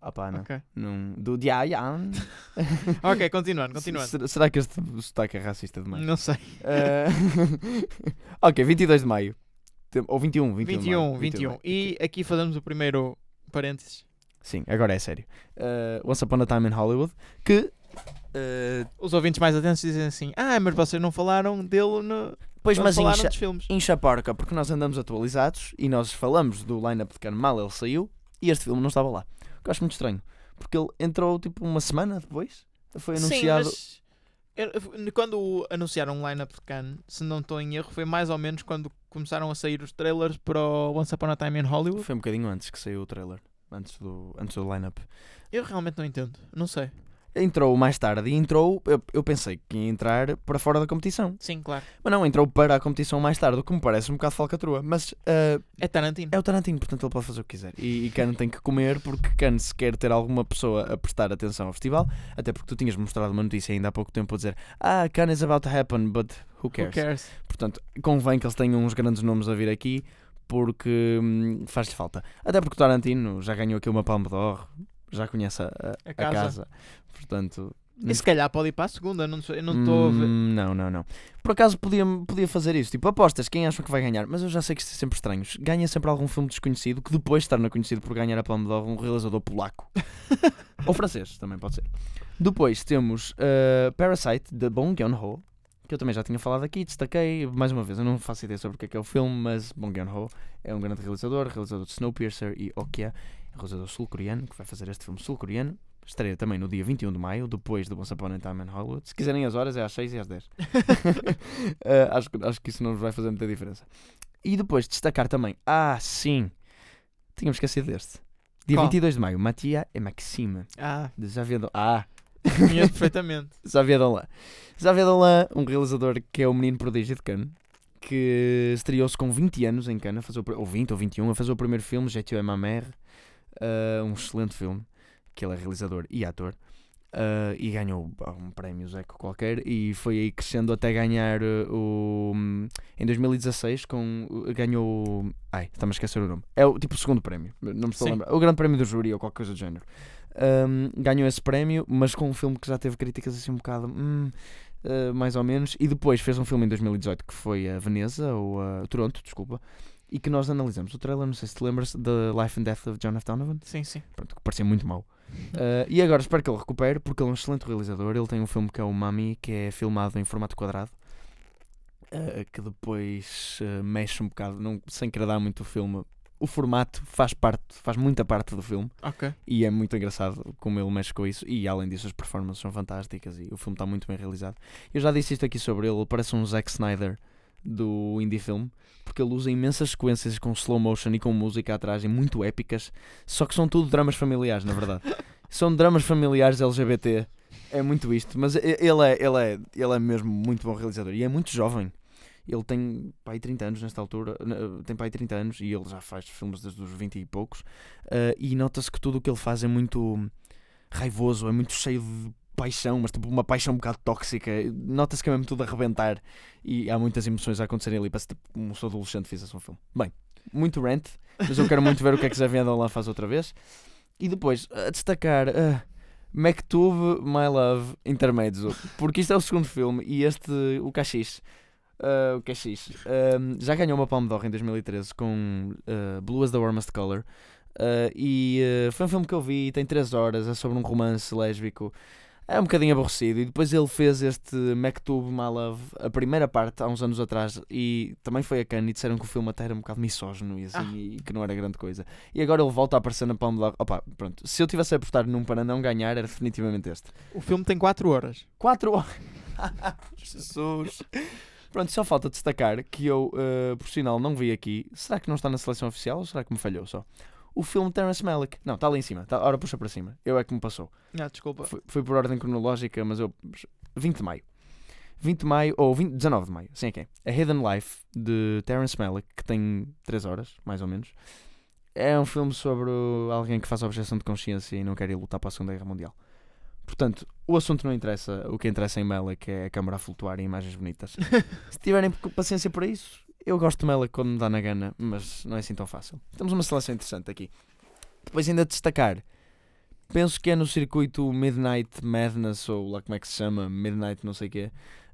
Opa, não. Ok. não. Do Dia Yan. [laughs] Ok, continuando, continuando. Será, será que este sotaque é racista demais? Não sei. Eh, [laughs] ok, 22 de maio. Ou 21, 21. de 21, maio, 21. de maio. E aqui fazemos o primeiro parênteses. Sim, agora é sério. Eh, Once Upon a Time in Hollywood. Que. eh, Os ouvintes mais atentos dizem assim: Ah, mas vocês não falaram dele no. pois, não mas falaram incha, dos filmes. incha porca, porque nós andamos atualizados e nós falamos do line-up de Cannes mal ele saiu e este filme não estava lá. O que eu acho muito estranho. Porque ele entrou tipo uma semana depois. Foi anunciado. Sim, mas quando anunciaram um line-up de Cannes, se não estou em erro, foi mais ou menos quando começaram a sair os trailers para o Once Upon a Time in Hollywood. Foi um bocadinho antes que saiu o trailer. Antes do, antes do line-up. Eu realmente não entendo. Não sei. Entrou mais tarde e entrou. Eu, eu pensei que ia entrar para fora da competição. Sim, claro. Mas não, entrou para a competição mais tarde, o que me parece um bocado falcatrua. Mas ah, É Tarantino. é o Tarantino, portanto ele pode fazer o que quiser. E, e Cannes tem que comer porque Cannes se quer ter alguma pessoa a prestar atenção ao festival. Até porque tu tinhas mostrado uma notícia ainda há pouco tempo a dizer Ah, Cannes is about to happen, but Who Who cares? cares? Portanto, convém que eles tenham uns grandes nomes a vir aqui porque hum, faz-lhe falta. Até porque o Tarantino já ganhou aqui uma Palme d'Or, já conhece a, a- A a casa. casa. Portanto, E se calhar pode ir para a segunda, não eu não estou a ver. Hum, Não, não, não. Por acaso podia, podia fazer isso. Tipo, apostas, quem acham que vai ganhar? Mas eu já sei que isto é sempre estranho. Ganha sempre algum filme desconhecido que depois de estar conhecido por ganhar a Palme d'Or, um realizador polaco. [laughs] Ou francês, também pode ser. Depois temos uh, Parasite, de Bong Joon-ho, que eu também já tinha falado aqui, destaquei. Mais uma vez, eu não faço ideia sobre o que é que é o filme, mas Bong Joon-ho é um grande realizador, realizador de Snowpiercer e Okja, realizador sul-coreano, que vai fazer este filme sul-coreano. Estreia também no dia 21 de maio, depois do Once Upon a Time in Hollywood. Se quiserem as horas, é às 6 e às 10. [laughs] [laughs] Eh, acho, que- acho que isso não vai fazer muita diferença. E depois destacar também, ah, sim, tínhamos esquecido deste. Dia Qual? 22 de maio, Matia e Maxime, Ah, de Xavier Dolan. Ah, conheço perfeitamente. [laughs] Xavier Dolan. Xavier Dolan, um realizador que é o menino prodígio de Cannes, que estreou-se com 20 anos em Cannes, fazer ou 20 ou 21, a fazer o primeiro filme, Je tu ma mère, eh, um excelente filme, que ele é realizador e ator, eh, e ganhou um prémio Zeco qualquer, e foi aí crescendo até ganhar eh, o... Em 2016 com, ganhou... Ai, está-me a esquecer o nome. É o tipo o segundo prémio, não me estou a lembrar. O grande prémio do júri ou qualquer coisa do género. Um, ganhou esse prémio, mas com um filme que já teve críticas assim um bocado hum, uh, mais ou menos. E depois fez um filme em 2018 que foi a Veneza, ou a Toronto, desculpa, e que nós analisamos. O trailer, não sei se te lembras, da Life and Death of John F. Donovan, Sim, sim. pronto, que parecia muito mau. Uh, e agora espero que ele recupere, porque ele é um excelente realizador. Ele tem um filme que é o Mami, que é filmado em formato quadrado. uh, que depois uh, mexe um bocado, não, sem querer dar muito o filme. O formato faz parte, faz muita parte do filme. Ok. E é muito engraçado como ele mexe com isso. E além disso, as performances são fantásticas e o filme está muito bem realizado. Eu já disse isto aqui sobre ele, ele parece um Zack Snyder do indie film, porque ele usa imensas sequências com slow motion e com música atrás e muito épicas, só que são tudo dramas familiares, na verdade. [laughs] são dramas familiares LGBT. É muito isto, mas ele é, ele é, ele é mesmo muito bom realizador e é muito jovem. Ele tem pai 30 anos nesta altura, n- tem pai 30 anos e ele já faz filmes desde os 20 e poucos. Uh, e nota-se que tudo o que ele faz é muito raivoso, é muito cheio de paixão, mas tipo uma paixão um bocado tóxica. Nota-se que é mesmo tudo a arrebentar e há muitas emoções a acontecerem ali. Parece tipo um sou adolescente fizesse um filme. Bem, muito rant, mas eu quero muito ver o que é que Xavier Dolan faz outra vez. E depois, a destacar. Uh, Maktub, My Love, Intermezzo, porque isto é o segundo filme e este, o Caxix, uh, o Caxix, um, já ganhou uma Palme d'Or em 2013 com uh, Blue as the Warmest Color. Uh, e foi um filme que eu vi, tem 3 horas, é sobre um romance lésbico. É um bocadinho aborrecido. E depois ele fez este Maktub My Love, a primeira parte, há uns anos atrás. E também foi a Cannes e disseram que o filme até era um bocado misógino e assim, Ah. e que não era grande coisa. E agora ele volta a aparecer na Palme d'Or. Opa, pronto. Se eu tivesse a apostar num para não ganhar, era definitivamente este. O filme tem 4 horas. 4 horas. [laughs] Jesus. Pronto, só falta destacar que eu, uh, por sinal, não vi aqui. Será que não está na seleção oficial ou será que me falhou só? O filme Terrence Malick. Não, está lá em cima. Tá, ora, puxa para cima. Eu é que me passou. Ah, desculpa. Foi, foi por ordem cronológica, mas eu. 20 de maio. 20 de maio, ou 20, 19 de maio, assim é que é. A Hidden Life, de Terrence Malick, que tem 3 horas, mais ou menos. É um filme sobre alguém que faz objeção de consciência e não quer ir lutar para a Segunda Guerra Mundial. Portanto, o assunto não interessa. O que interessa em Malick é a câmara a flutuar e imagens bonitas. [laughs] Se tiverem paciência para isso, eu gosto de Malick quando me dá na gana, mas não é assim tão fácil. Temos uma seleção interessante aqui. Depois ainda destacar, penso que é no circuito Midnight Madness, ou lá como é que se chama, Midnight não sei o quê,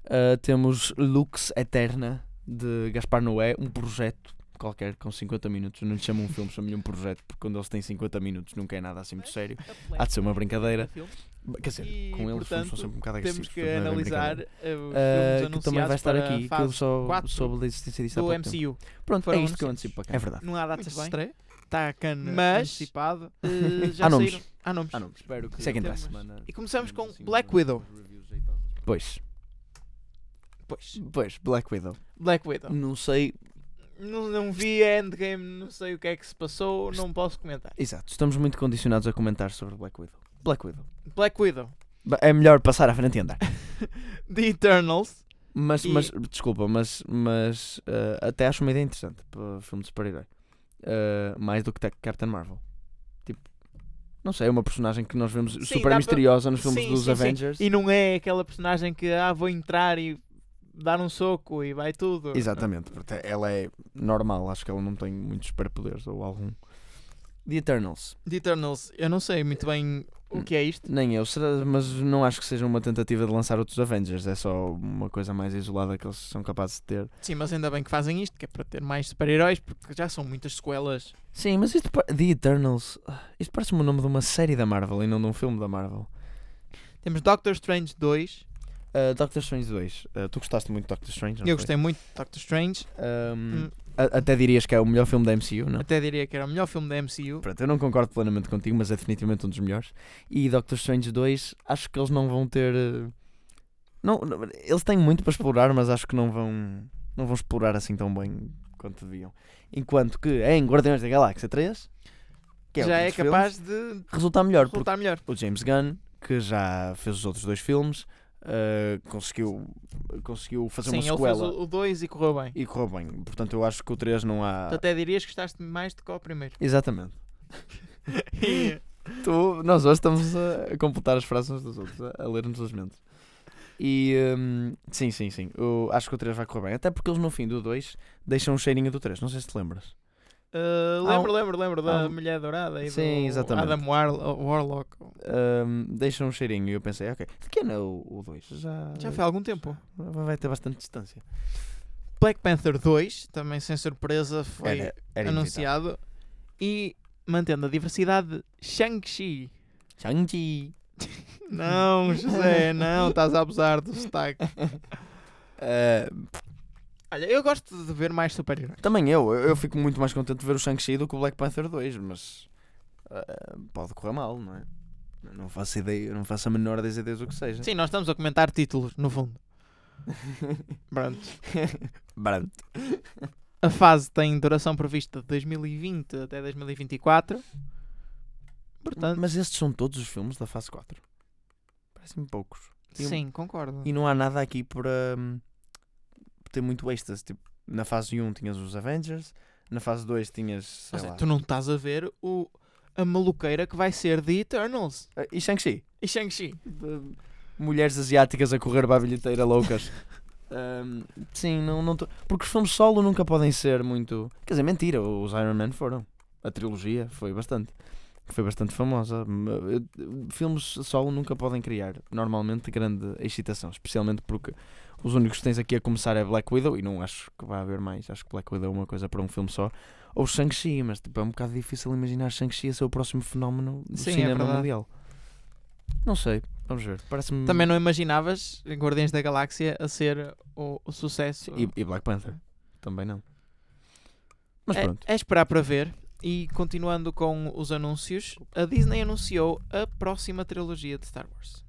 uh, temos Lux Eterna, de Gaspar Noé, um projeto qualquer com 50 minutos. Não lhe chamo um filme, chamo-lhe um projeto, porque quando eles têm 50 minutos nunca é nada assim muito sério. [laughs] Há de ser uma brincadeira. Quer dizer, E, com eles portanto, são sempre um bocado Temos agressivos. que portanto não é analisar uh, os Uh, filmes que também vai estar aqui, que eu só soube da existência disso há do. MCU. Pronto, foram é isto que eu antecipo para cá. É verdade. Não há data Muito de estreia. Está a cana Mas- antecipado. Uh, já Há nomes. saíram- Há nomes. Ah, não, espero que Isso é que temos- interessa. E começamos com temos, Black Widow. Pois, Pois. pois, Black Widow. Black Widow. Não sei. Não, não vi a Endgame, não sei o que é que se passou, não posso comentar. Exato, estamos muito condicionados a comentar sobre Black Widow. Black Widow. Black Widow. É melhor passar à frente e andar. [laughs] The Eternals. Mas, E- mas desculpa, mas, mas eh, até acho uma ideia interessante para filme de super-herói. Eh, mais do que Captain Marvel. Tipo, não sei, é uma personagem que nós vemos Sim, super dá pra- misteriosa nos filmes Sim, dos sim. Avengers. E não é aquela personagem que, ah, vou entrar e dar um soco e vai tudo. Exatamente, porque ela é normal, acho que ela não tem muitos superpoderes ou algum. The Eternals. The Eternals, eu não sei muito bem o que é isto. Nem eu, mas não acho que seja uma tentativa de lançar outros Avengers, é só uma coisa mais isolada que eles são capazes de ter. Sim, mas ainda bem que fazem isto, que é para ter mais super-heróis, porque já são muitas sequelas. Sim, mas isto, The Eternals, ah, isto parece-me o nome de uma série da Marvel e não de um filme da Marvel. Temos Doctor Strange 2. Uh, Doctor Strange 2, uh, tu gostaste muito de Doctor Strange? não Eu foi? gostei muito de Doctor Strange. Um, Hum, a- até dirias que é o melhor filme da MCU, não? Até diria que era o melhor filme da MCU. Pronto, eu não concordo plenamente contigo, mas é definitivamente um dos melhores. E Doctor Strange 2, acho que eles não vão ter. uh, Não, não- eles têm muito para explorar, mas acho que não vão, não vão explorar assim tão bem quanto deviam. Enquanto que em Guardiões da Galáxia 3, que é já é capaz de resultar melhor, resultar melhor. o James Gunn, que já fez os outros dois filmes, uh, conseguiu, conseguiu fazer Sim, uma ele fez sequela o 2 e correu bem. e correu bem. Portanto, eu acho que o 3 não há. Tu até dirias que gostaste mais do que o primeiro. Exatamente. [laughs] Tu, nós hoje estamos a, completar as frases uns dos outros, a, a ler-nos as mentes. E hum, sim, sim, sim. Eu acho que o 3 vai correr bem. Até porque eles no fim do 2 deixam um cheirinho do 3. Não sei se te lembras. Uh, Há um- lembro, lembro, lembro da um- Mulher Dourada e Sim, do exatamente. Adam War Warlock. Hum, deixam um cheirinho e eu pensei, ok, de que ano é o 2? Já, Já foi há algum tempo. Vai ter bastante distância. Black Panther 2, também sem surpresa, foi Era, era anunciado. E mantendo a diversidade, Shang-Chi. Shang-Chi. [laughs] Não, José, não, estás a abusar do sotaque. Eh, [laughs] Olha, eu gosto de ver mais super-heróis. também eu, eu fico muito mais contente de ver o Shang-Chi do que o Black Panther 2, mas eh, pode correr mal, não é? Não faço ideia, não faço a menor das ideias do que seja. Sim, nós estamos a comentar títulos, no fundo. [laughs] Pronto. Pronto. A fase tem duração prevista de 2020 até 2024. Portanto, Mas estes são todos os filmes da fase 4. Parecem poucos. e sim, concordo. E não há nada aqui para hum, ter muito extras. Tipo, na fase 1 tinhas os Avengers, na fase 2 tinhas. Sei seja, lá. tu não estás a ver o, a maluqueira que vai ser The Eternals Ah, E Shang-Chi? e Shang-Chi. Uh, Mulheres asiáticas a correr para a bilheteira loucas. [laughs] Hum, sim, não, não tô- porque os filmes solo nunca podem ser muito. Quer dizer, mentira, os Iron Man foram. A trilogia foi bastante. Foi bastante famosa. Eh, Filmes solo nunca podem criar normalmente grande excitação, especialmente porque os únicos que tens aqui a começar é Black Widow e não acho que vai haver mais. Acho que Black Widow é uma coisa para um filme só. Ou Shang-Chi, mas tipo, é um bocado difícil imaginar Shang-Chi a ser o próximo fenómeno do Sim, é cinema verdade. mundial. Não sei, vamos ver. Parece-me. Também não imaginavas Guardiões da Galáxia a ser o, o sucesso. E, e Black Panther. Também não. Mas é, pronto. é esperar para ver. E continuando com os anúncios, a Disney anunciou a próxima trilogia de Star Wars.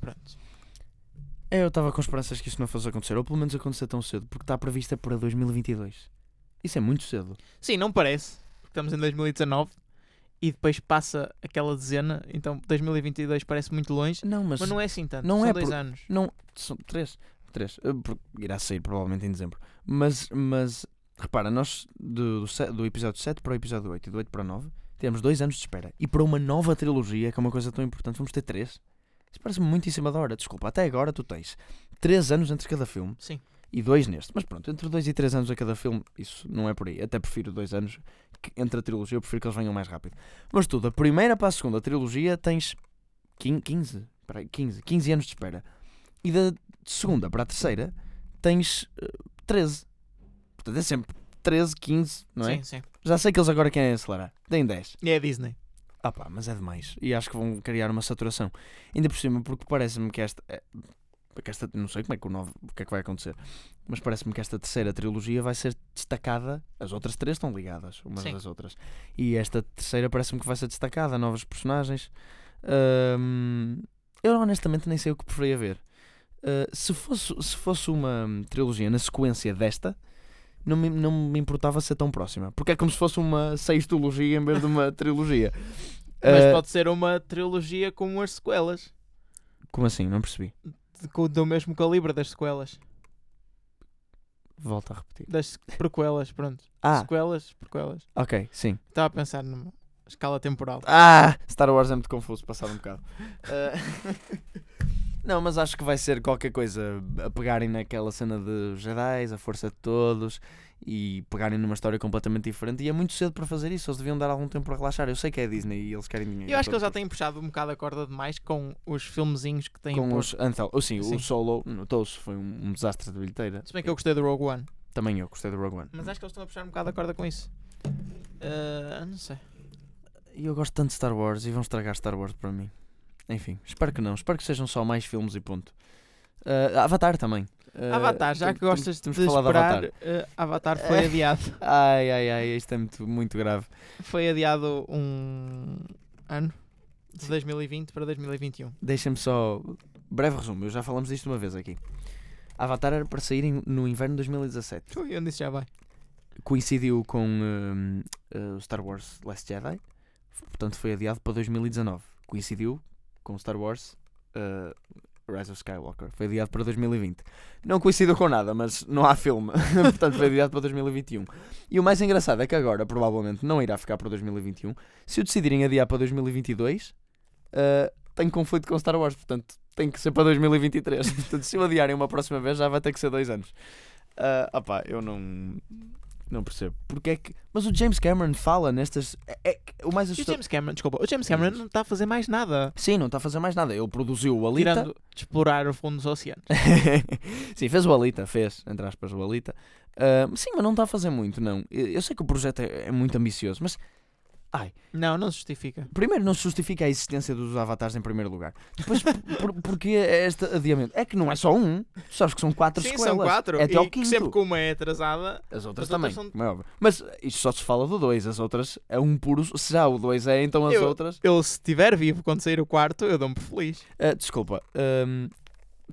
Pronto. É, Eu estava com esperanças que isso não fosse acontecer, ou pelo menos acontecer tão cedo, porque está prevista para 2022. Isso é muito cedo. Sim, não parece. porque Estamos em 2019 e depois passa aquela dezena, então 2022 parece muito longe, Não, mas, mas não é assim tanto. não São é dois por- anos. não são três, três. eh, irá sair provavelmente em dezembro. Mas, mas repara, nós do, do, do episódio 7 para o episódio 8 e do 8 para o 9 temos dois anos de espera. E para uma nova trilogia, que é uma coisa tão importante, vamos ter três. Isso parece-me muito em cima da hora. Desculpa, até agora tu tens três anos entre cada filme. Sim. e dois neste. Mas pronto, entre dois e três anos a cada filme, isso não é por aí. Até prefiro dois anos que entre a trilogia, eu prefiro que eles venham mais rápido. Mas tu, da primeira para a segunda trilogia, tens 15, peraí, 15, 15 anos de espera. E da segunda para a terceira, tens eh, 13. Portanto, é sempre 13, 15, não é? Sim, sim. Já sei que eles agora querem acelerar. Deem 10. E é a Disney. Ah pá, mas é demais. E acho que vão criar uma saturação. Ainda por cima, porque parece-me que esta, é- que esta. Não sei como é que o novo. O que é que vai acontecer. Mas parece-me que esta terceira trilogia vai ser destacada. As outras três estão ligadas umas Sim. das outras. E esta terceira parece-me que vai ser destacada. Novos personagens. Hum, eu honestamente nem sei o que preferia ver. Uh, se, fosse, se fosse uma trilogia na sequência desta. Não me, não me importava ser tão próxima. Porque é como se fosse uma sextologia em vez de uma trilogia. [laughs] Mas Uh, pode ser uma trilogia como as sequelas. Como assim? Não percebi. com- do mesmo calibre das sequelas. Volta a repetir. Das prequelas, pronto. Ah, Sequelas, prequelas. ok, sim. Estava a pensar numa escala temporal. Ah, Star Wars é muito confuso, passado um bocado. Uh, [laughs] [laughs] Não, mas acho que vai ser qualquer coisa a pegarem naquela cena de Jedi, a força de todos e pegarem numa história completamente diferente. E é muito cedo para fazer isso, eles deviam dar algum tempo para relaxar. Eu sei que é Disney e eles querem dinheiro. Eu acho que eles já têm puxado um bocado a corda demais com os filmezinhos que têm com posto. os Anthel. Ou sim, Sim. o Solo, notou-se, foi um, um desastre de bilheteira. Se bem que eu gostei do Rogue One. Também eu gostei do Rogue One. Mas acho que eles estão a puxar um bocado a corda com isso. Ah, não sei. Eu gosto tanto de Star Wars e vão estragar Star Wars para mim. Enfim, espero que não. Espero que sejam só mais filmes e ponto. Ah, Avatar também. Ah, Avatar, já que gostas temos de que falar esperar, de Avatar. ah, Avatar [laughs] foi adiado. Ai, ai, ai, isto é muito, muito grave. Foi adiado um ano. De 2020 para 2021. Deixa-me só. Breve resumo, já falamos disto uma vez aqui. Avatar era para sair em- no inverno de 2017. Ui, onde isso já vai? Coincidiu com hum, uh, Star Wars Last Jedi, portanto foi adiado para 2019. Coincidiu com Star Wars uh, Rise of Skywalker, foi adiado para 2020. Não coincidiu com nada, mas não há filme, [laughs] portanto foi adiado para 2021. E o mais engraçado é que agora provavelmente não irá ficar para 2021. Se o decidirem adiar para 2022, uh, tem conflito com Star Wars, portanto tem que ser para 2023. [laughs] portanto, se o adiarem uma próxima vez, já vai ter que ser dois anos. Ah, opá, eu não. Não percebo. Porque é que. Mas o James Cameron fala nestas. É, é o mais E o assustador. James Cameron, desculpa, o James Cameron não está a fazer mais nada. Sim, não está a fazer mais nada. Ele produziu o Alita. Tirando de explorar o fundo dos oceanos. [laughs] sim, fez o Alita, fez, entre aspas, o Alita. Ah, sim, mas não está a fazer muito, não. Eu eu sei que o projeto é, é muito ambicioso, mas. Ai, Não, não se justifica. primeiro não se justifica a existência dos avatares em primeiro lugar. Depois, por, porque este adiamento? É que não é só um. Tu sabes que são quatro Sim, sequelas. são quatro. É até e quinto. sempre que uma é atrasada. As outras As também, outras são- é. Mas isto só se fala do 2, as outras é um puro. Se já o 2 é, então as Eu- outras. Eu, se estiver vivo quando sair o quarto, eu dou-me por feliz. Ah, desculpa,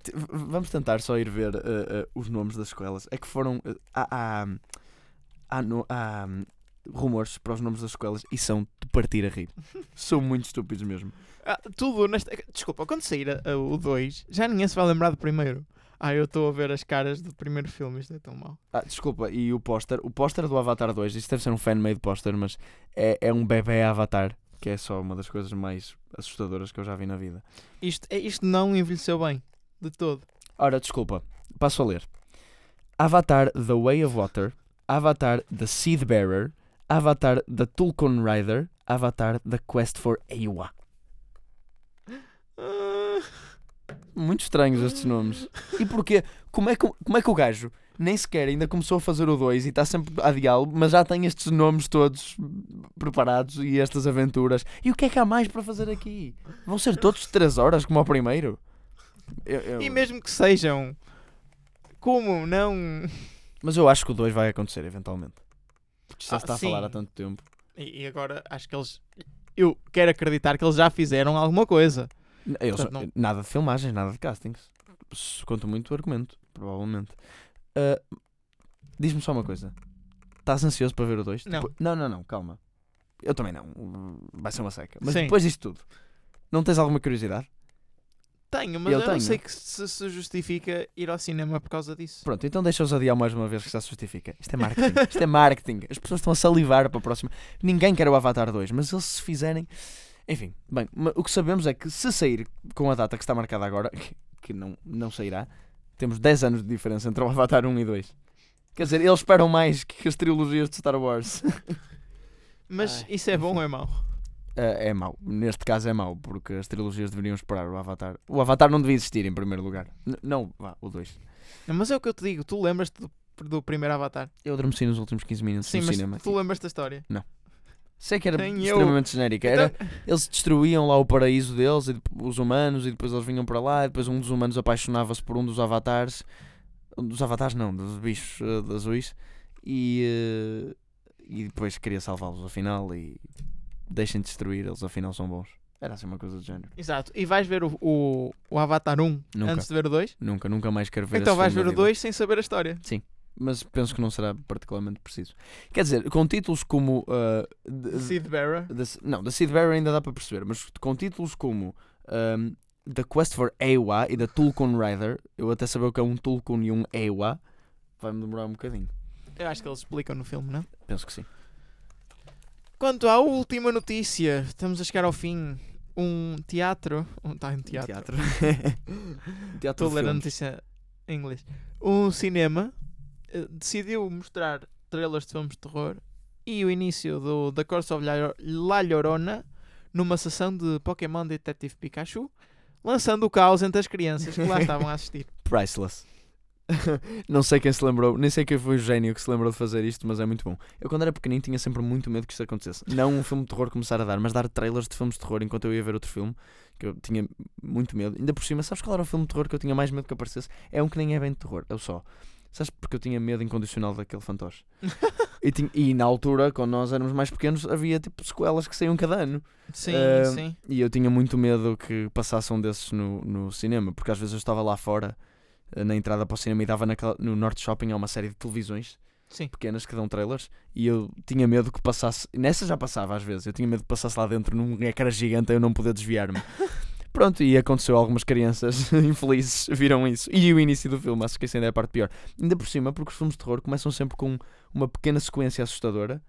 t- v- vamos tentar só ir ver ah, ah, os nomes das escolas. É que foram. ah, há, há, há, no- há, rumores para os nomes das escolas e são de partir a rir. [laughs] são muito estúpidos mesmo. Ah, tudo nesta. Desculpa, quando sair a- a- o 2, já ninguém se vai lembrar do primeiro. Ah, eu estou a ver as caras do primeiro filme, isto é tão mau. Ah, desculpa, e o póster? O póster do Avatar 2, isto deve ser um fan-made póster, mas é, é um bebê Avatar, que é só uma das coisas mais assustadoras que eu já vi na vida. Isto, é- isto não envelheceu bem, de todo. Ora, desculpa, passo a ler. Avatar The Way of Water, Avatar The Seed Bearer, Avatar The Tulkun Rider, Avatar The Quest for Eywa. Ah, Muito estranhos estes nomes. E porquê? Como é que, como é que o gajo nem sequer ainda começou a fazer o 2 e está sempre a adiá-lo, mas já tem estes nomes todos preparados e estas aventuras? E o que é que há mais para fazer aqui? Vão ser todos 3 horas como o primeiro? Eu- eu- E mesmo que sejam. Como não. Mas eu acho que o 2 vai acontecer eventualmente. Porque já Ah, está a sim. falar há tanto tempo. E, e agora acho que eles. Eu quero acreditar que eles já fizeram alguma coisa. Eles- Portanto, não- Nada de filmagens, nada de castings. Conto muito o argumento, provavelmente. Ah, Diz-me só uma coisa. Estás ansioso para ver o 2? Não. não, não, não, calma. Eu também não. Vai ser uma seca. Mas Sim. depois disto tudo, não tens alguma curiosidade? Tenho, mas Eu eu, não tenho. sei que se, se justifica ir ao cinema por causa disso. Pronto, então deixa-os adiar mais uma vez que já se justifica. Isto é marketing. [laughs] Isto é marketing. As pessoas estão a salivar para a próxima. Ninguém quer o Avatar 2, mas eles se fizerem. Enfim, bem, o que sabemos é que se sair com a data que está marcada agora, [laughs] que- que não, não sairá, temos 10 anos de diferença entre o Avatar 1 e 2. Quer dizer, eles esperam mais que as trilogias de Star Wars. [laughs] Mas Ai, isso é bom ou é mau? É, é mau. Neste caso é mau, porque as trilogias deveriam esperar o Avatar. O Avatar não devia existir em primeiro lugar. N- não, vá, o 2. Não, mas é o que eu te digo, tu lembras-te do, do primeiro Avatar? Eu adormeci nos últimos 15 minutos Sim, no mas cinema. tu lembras da história? Sei que era Nem eu. extremamente genérica. Era, Então- [laughs] Eles destruíam lá o paraíso deles, e os humanos, e depois eles vinham para lá, e depois um dos humanos apaixonava-se por um dos avatares. Um dos avatares não, dos bichos eh, de azuis. E, eh, e depois queria salvá-los afinal e deixem de destruir, eles afinal são bons. Era assim uma coisa do género. Exato. E vais ver o, o, o Avatar 1 Nunca. antes de ver o 2? Nunca, nunca mais quero ver Então vais ver o vida. 2 sem saber a história. Mas penso que não será particularmente preciso. Quer dizer, com títulos como. eh, de- Seed Bearer. Da- não, da Seed Bearer ainda dá para perceber, mas com títulos como um, The Quest for Ewa e da Tulkun Rider, eu até saber o que é um Tulkun e um Ewa, vai-me demorar um bocadinho. Eu acho que eles explicam no filme, não? Penso que sim. Quanto à última notícia, estamos a chegar ao fim. um teatro. Um, tá, um teatro. Teatro. [laughs] Teatro Estou a ler a notícia em inglês. Um cinema eh, decidiu mostrar trailers de filmes de terror e o início do The Course of La Llorona numa sessão de Pokémon Detective Pikachu, lançando o caos entre as crianças que lá [laughs] estavam a assistir. Priceless. [laughs] não sei quem se lembrou, nem sei quem foi o gênio que se lembrou de fazer isto, mas é muito bom. Eu, quando era pequenino, tinha sempre muito medo que isto acontecesse. Não um filme de terror começar a dar, mas dar trailers de filmes de terror enquanto eu ia ver outro filme, que eu tinha muito medo. Ainda por cima, sabes qual era o filme de terror que eu tinha mais medo que aparecesse? É um que nem é bem de terror, é o só. Sabes porque eu tinha medo incondicional daquele fantoche. [laughs] e, tinha- e na altura, quando nós éramos mais pequenos, havia tipo sequelas que saíam cada ano. Sim, Ah, sim. E eu tinha muito medo que passasse um desses no, no cinema, porque às vezes eu estava lá fora, na entrada para o cinema, e dava naquela- no Norte Shopping há uma série de televisões Sim. pequenas que dão trailers, e eu tinha medo que passasse. Nessa já passava às vezes, eu tinha medo que passasse lá dentro num ecrã gigante eu não poder desviar-me. [laughs] Pronto, e aconteceu, algumas crianças [laughs] infelizes viram isso. E o início do filme, acho que isso ainda é a parte pior. Ainda por cima, porque os filmes de terror começam sempre com uma pequena sequência assustadora,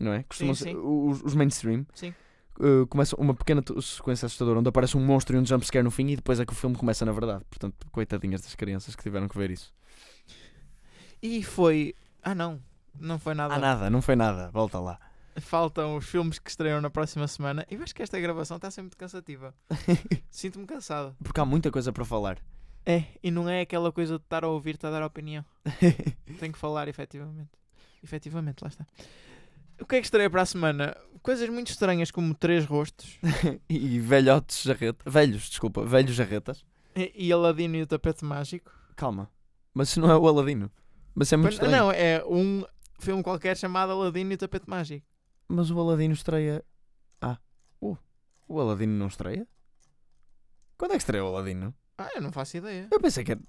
não é? Costumam Sim, sim. Os, os mainstream Sim. Uh, começa uma pequena sequência assustadora onde aparece um monstro e um jumpscare no fim e depois é que o filme começa na verdade. Portanto, coitadinhas das crianças que tiveram que ver isso. E foi. Ah, não. Não foi nada. Ah, nada, não foi nada. Volta lá. Faltam os filmes que estreiam na próxima semana. E acho que esta gravação está a ser muito cansativa. [laughs] Sinto-me cansado. Porque há muita coisa para falar. É, e não é aquela coisa de estar a ouvir-te a dar opinião. [laughs] Tenho que falar, efetivamente. Efetivamente, lá está. O que é que estreia para a semana? Coisas muito estranhas como três rostos [laughs] e velhotes jarretas. Velhos, desculpa, velhos jarretas. e e Aladino e o tapete mágico. Calma. Mas isso não é o Aladino. Mas é muito estranho. não, é um filme qualquer chamado Aladino e o tapete mágico. Mas o Aladino estreia. Ah, uh, o Aladino não estreia? Quando é que estreia o Aladino? Ah, eu não faço ideia. Eu pensei que era.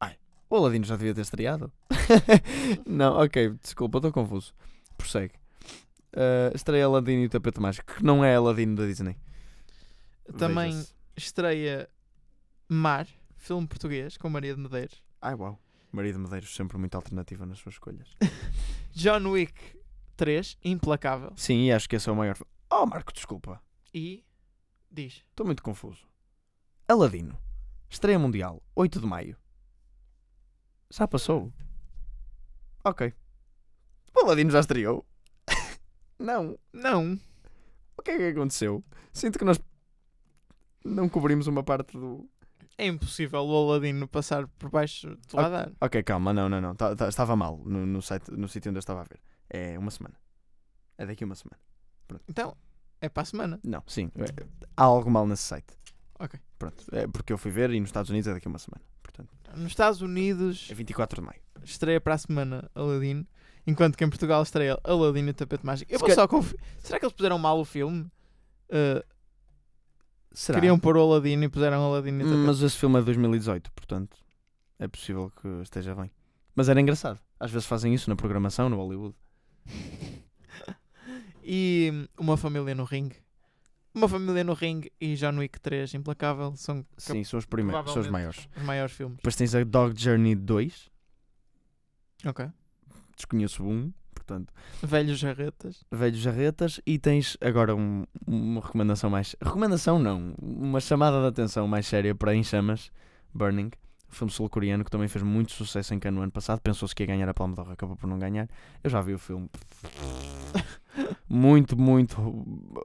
Ai, o Aladino já devia ter estreado. [laughs] não, ok, desculpa, estou confuso. Prossegue. Uh, estreia Aladino e o Tapete Mágico, que não é Aladino da Disney. Também estreia Mar, filme português com Maria de Medeiros. Ai, uau. Maria de Medeiros, sempre muito alternativa nas suas escolhas. [laughs] John Wick 3, Implacável. Sim, e acho que esse é o maior. Oh, Marco, desculpa. E diz: Estou muito confuso. Aladino. Estreia Mundial, 8 de maio. Já passou? Ok. O Aladino já estreou? Não. Não, O que é que aconteceu? Sinto que nós não cobrimos uma parte do. é impossível o Aladino passar por baixo do radar. Ok, calma, não, não, não. Tá- tá- estava mal no, no, site, no sítio onde eu estava a ver. É uma semana. É daqui a uma semana. Então, é para a semana. Não, sim. é- há algo mal nesse site. Ok. Pronto. É porque eu fui ver e nos Estados Unidos é daqui a uma semana. Portanto, Nos Estados Unidos é 24 de maio. estreia para a semana Aladino, enquanto que em Portugal estreia Aladino e o tapete mágico. Eu vou só confi- Será que eles puseram mal o filme? Uh, Será? queriam pôr o Aladino e puseram Aladino e o tapete. Mas esse filme é de 2018, portanto é possível que esteja bem. Mas era engraçado. Às vezes fazem isso na programação no Hollywood. [laughs] E hum, Uma Família no Ringue. Uma Família no Ringue e John Wick 3, Implacável, são Sim, são os primeiros, são os maiores. os maiores filmes. Depois tens a Dog Journey 2, Ok. Desconheço um, portanto, Velhos Jarretas. Velhos Jarretas. E tens agora um- uma recomendação mais. Recomendação não, uma chamada de atenção mais séria para Em Chamas, Burning, filme sul-coreano que também fez muito sucesso em Cannes no ano passado. Pensou-se que ia ganhar a Palma d'Or, acabou por não ganhar. Eu já vi o filme. [laughs] muito, muito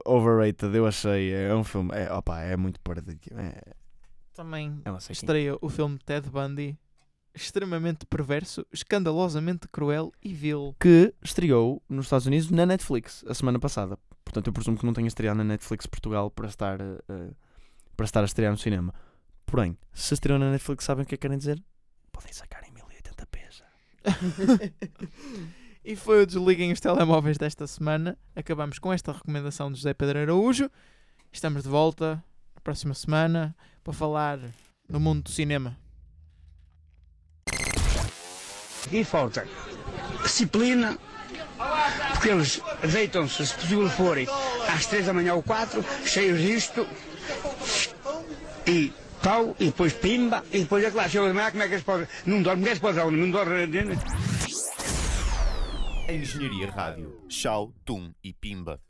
overrated, eu achei. É um filme, é, opa, é muito perdido. É, Também é estreia o filme Ted Bundy. Extremamente perverso, escandalosamente cruel e vil. que estreou nos Estados Unidos na Netflix a semana passada. Portanto, eu presumo que não tenha estreado na Netflix Portugal para estar, eh, para estar a estrear no cinema. Porém, se estreou na Netflix, sabem o que é que querem dizer? Podem sacar em 1080p já. [laughs] e foi o Desliguem os Telemóveis desta semana. Acabamos com esta recomendação de José Pedro Araújo. Estamos de volta na próxima semana para falar do mundo do cinema. E falta disciplina, porque eles deitam-se, se possível forem, às três da manhã ou quatro, cheios disto, e pau, e depois pimba, e depois é claro, chega de manhã, como é que eles podem, não como é que eles podem, não dormem, Engenharia Rádio. Chau, Tum e Pimba.